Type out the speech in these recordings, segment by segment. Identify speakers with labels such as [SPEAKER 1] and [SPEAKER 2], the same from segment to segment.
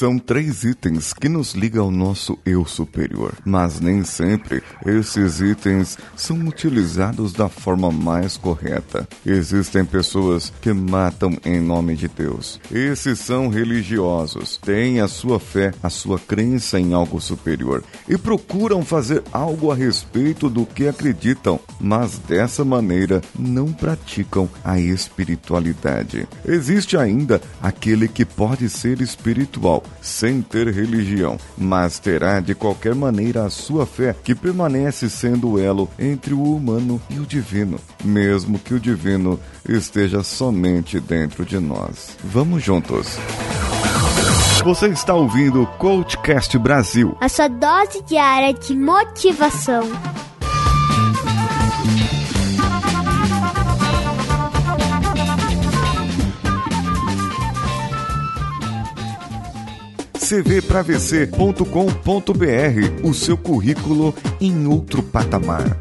[SPEAKER 1] são três itens que nos ligam ao nosso eu superior, mas nem sempre esses itens são utilizados da forma mais correta. Existem pessoas que matam em nome de Deus. Esses são religiosos, têm a sua fé, a sua crença em algo superior e procuram fazer algo a respeito do que acreditam, mas dessa maneira não praticam a espiritualidade. Existe ainda aquele que pode ser espiritual sem ter religião, mas terá de qualquer maneira a sua fé, que permanece sendo o elo entre o humano e o divino, mesmo que o divino esteja somente dentro de nós. Vamos juntos. Você está ouvindo o Coachcast Brasil
[SPEAKER 2] a sua dose diária de motivação.
[SPEAKER 1] cvpravc.com.br, o seu currículo em outro patamar.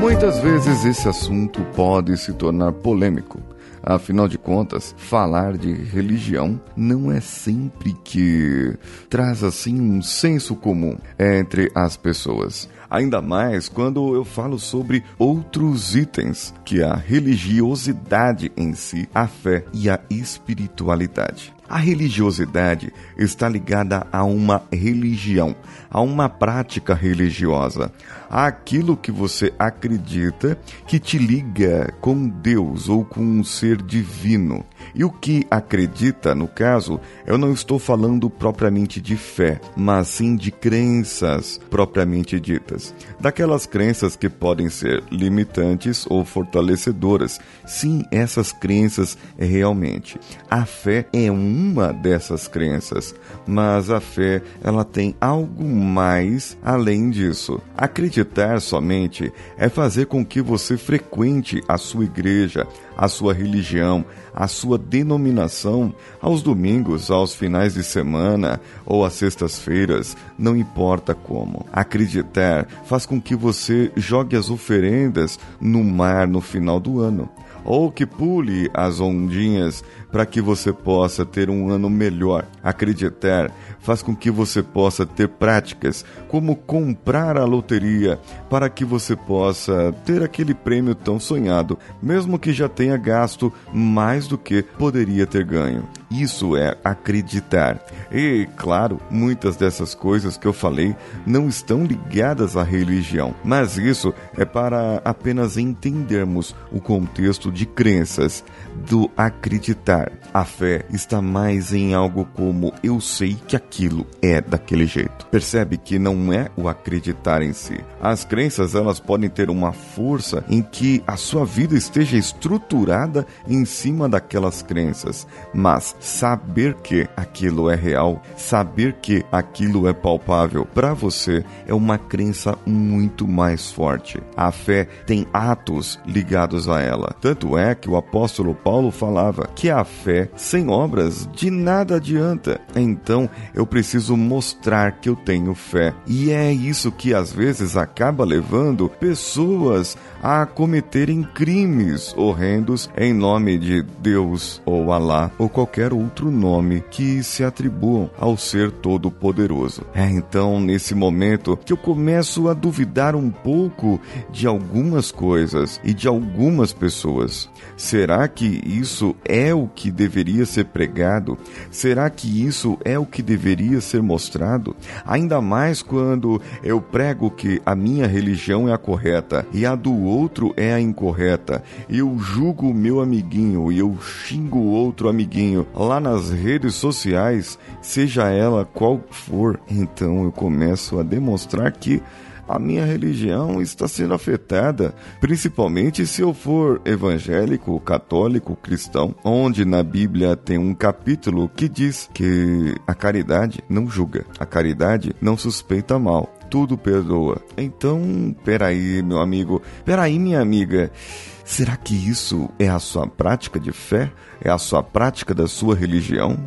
[SPEAKER 1] Muitas vezes esse assunto pode se tornar polêmico. Afinal de contas, falar de religião não é sempre que traz assim um senso comum entre as pessoas. Ainda mais quando eu falo sobre outros itens, que é a religiosidade em si, a fé e a espiritualidade. A religiosidade está ligada a uma religião, a uma prática religiosa, àquilo que você acredita que te liga com Deus ou com um ser divino. E o que acredita, no caso, eu não estou falando propriamente de fé, mas sim de crenças propriamente ditas. Daquelas crenças que podem ser limitantes ou fortalecedoras. Sim, essas crenças realmente. A fé é uma dessas crenças, mas a fé, ela tem algo mais além disso. Acreditar somente é fazer com que você frequente a sua igreja, a sua religião, a sua denominação aos domingos, aos finais de semana ou às sextas-feiras, não importa como. Acreditar faz com que você jogue as oferendas no mar no final do ano ou que pule as ondinhas para que você possa ter um ano melhor. Acreditar faz com que você possa ter práticas como comprar a loteria para que você possa ter aquele prêmio tão sonhado, mesmo que já tenha gasto mais do que poderia ter ganho. Isso é acreditar. E, claro, muitas dessas coisas que eu falei não estão ligadas à religião, mas isso é para apenas entendermos o contexto de crenças do acreditar. A fé está mais em algo como eu sei que aquilo é daquele jeito. Percebe que não é o acreditar em si. As crenças elas podem ter uma força em que a sua vida esteja estruturada em cima daquelas crenças, mas saber que aquilo é real, saber que aquilo é palpável para você é uma crença muito mais forte. A fé tem atos ligados a ela. Tanto é que o apóstolo Paulo falava que a fé sem obras de nada adianta. Então eu preciso mostrar que eu tenho fé. E é isso que às vezes acaba levando pessoas a cometerem crimes horrendos em nome de Deus ou Alá ou qualquer outro nome que se atribuam ao ser todo-poderoso. É então nesse momento que eu começo a duvidar um pouco de algumas coisas e de algumas pessoas. Será que isso é o que deveria ser pregado? Será que isso é o que deveria ser mostrado? Ainda mais quando eu prego que a minha religião é a correta e a do outro é a incorreta. Eu julgo o meu amiguinho e eu xingo o outro amiguinho lá nas redes sociais, seja ela qual for. Então eu começo a demonstrar que a minha religião está sendo afetada, principalmente se eu for evangélico, católico, cristão, onde na Bíblia tem um capítulo que diz que a caridade não julga, a caridade não suspeita mal, tudo perdoa. Então, peraí, meu amigo, peraí, minha amiga. Será que isso é a sua prática de fé? É a sua prática da sua religião?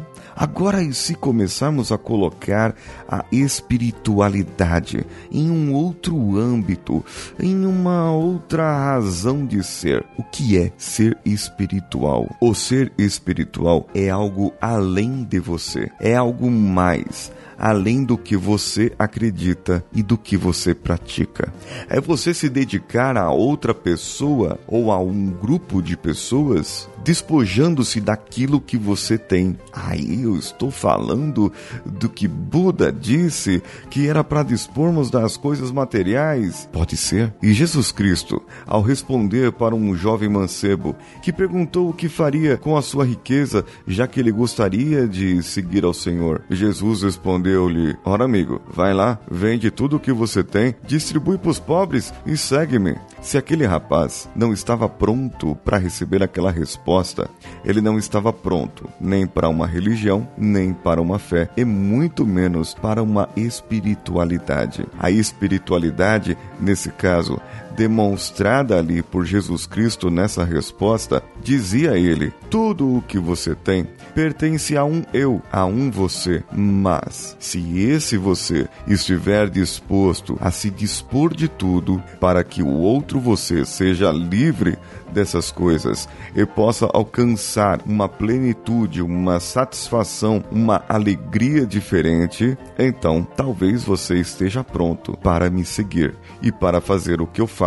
[SPEAKER 1] Agora, e se começarmos a colocar a espiritualidade em um outro âmbito, em uma outra razão de ser, o que é ser espiritual? O ser espiritual é algo além de você, é algo mais além do que você acredita e do que você pratica. É você se dedicar a outra pessoa ou a um grupo de pessoas despojando-se daquilo que você tem. Aí eu estou falando do que Buda disse que era para dispormos das coisas materiais. Pode ser. E Jesus Cristo, ao responder para um jovem mancebo que perguntou o que faria com a sua riqueza, já que ele gostaria de seguir ao Senhor, Jesus respondeu-lhe: Ora, amigo, vai lá, vende tudo o que você tem, distribui para os pobres e segue-me. Se aquele rapaz não estava pronto para receber aquela resposta, ele não estava pronto nem para uma religião, nem para uma fé, e muito menos para uma espiritualidade. A espiritualidade, nesse caso, demonstrada ali por Jesus Cristo nessa resposta, dizia ele: Tudo o que você tem pertence a um eu, a um você. Mas, se esse você estiver disposto a se dispor de tudo para que o outro você seja livre dessas coisas e possa alcançar uma plenitude, uma satisfação, uma alegria diferente, então talvez você esteja pronto para me seguir e para fazer o que eu faço,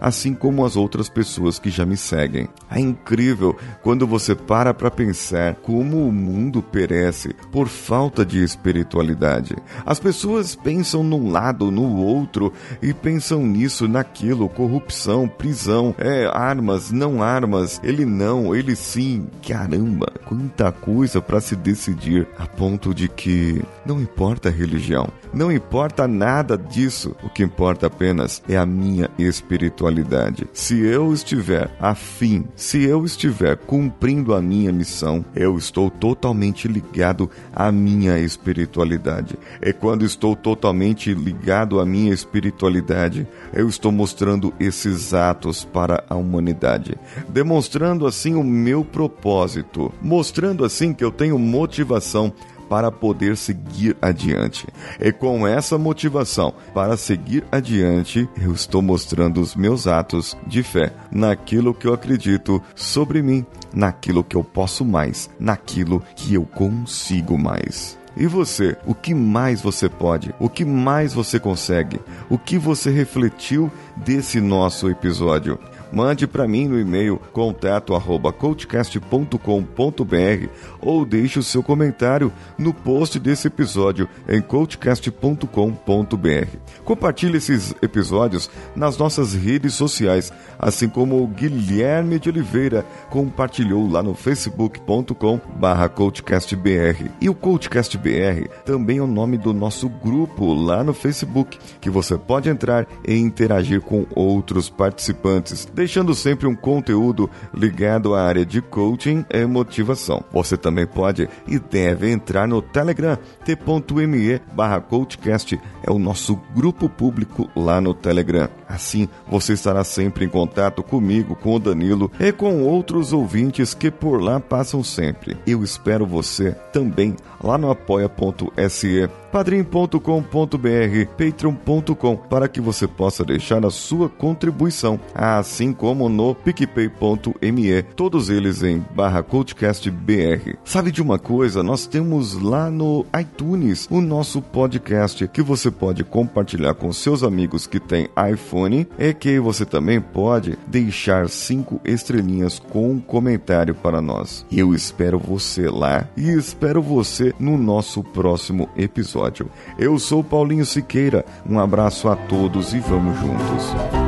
[SPEAKER 1] assim como as outras pessoas que já me seguem. É incrível quando você para para pensar como o mundo perece por falta de espiritualidade. As pessoas pensam num lado, no outro e pensam nisso, naquilo, corrupção, prisão, é armas, não armas, ele não, ele sim. Caramba, quanta coisa para se decidir a ponto de que não importa a religião, não importa nada disso. O que importa apenas é a minha espiritualidade. Se eu estiver afim, se eu estiver cumprindo a minha missão, eu estou totalmente ligado à minha espiritualidade. E quando estou totalmente ligado à minha espiritualidade, eu estou mostrando esses atos para a humanidade, demonstrando assim o meu propósito, mostrando assim que eu tenho motivação para poder seguir adiante. E com essa motivação para seguir adiante, eu estou mostrando os meus atos de fé naquilo que eu acredito sobre mim, naquilo que eu posso mais, naquilo que eu consigo mais. E você, o que mais você pode? O que mais você consegue? O que você refletiu desse nosso episódio? Mande para mim no e-mail contato@coachcast.com.br ou deixe o seu comentário no post desse episódio em coachcast.com.br. Compartilhe esses episódios nas nossas redes sociais, assim como o Guilherme de Oliveira compartilhou lá no facebook.com/coachcastbr. E o coachcastbr também é o nome do nosso grupo lá no Facebook, que você pode entrar e interagir com outros participantes deixando sempre um conteúdo ligado à área de coaching e motivação. Você também pode e deve entrar no Telegram t.me barra coachcast é o nosso grupo público lá no Telegram. Assim, você estará sempre em contato comigo, com o Danilo e com outros ouvintes que por lá passam sempre. Eu espero você também lá no apoia.se padrim.com.br, patreon.com, para que você possa deixar a sua contribuição, assim como no picpay.me, todos eles em barra CoachCastBR. Sabe de uma coisa? Nós temos lá no iTunes o nosso podcast que você pode compartilhar com seus amigos que têm iPhone e que você também pode deixar cinco estrelinhas com um comentário para nós. Eu espero você lá e espero você no nosso próximo episódio. Eu sou Paulinho Siqueira, um abraço a todos e vamos juntos.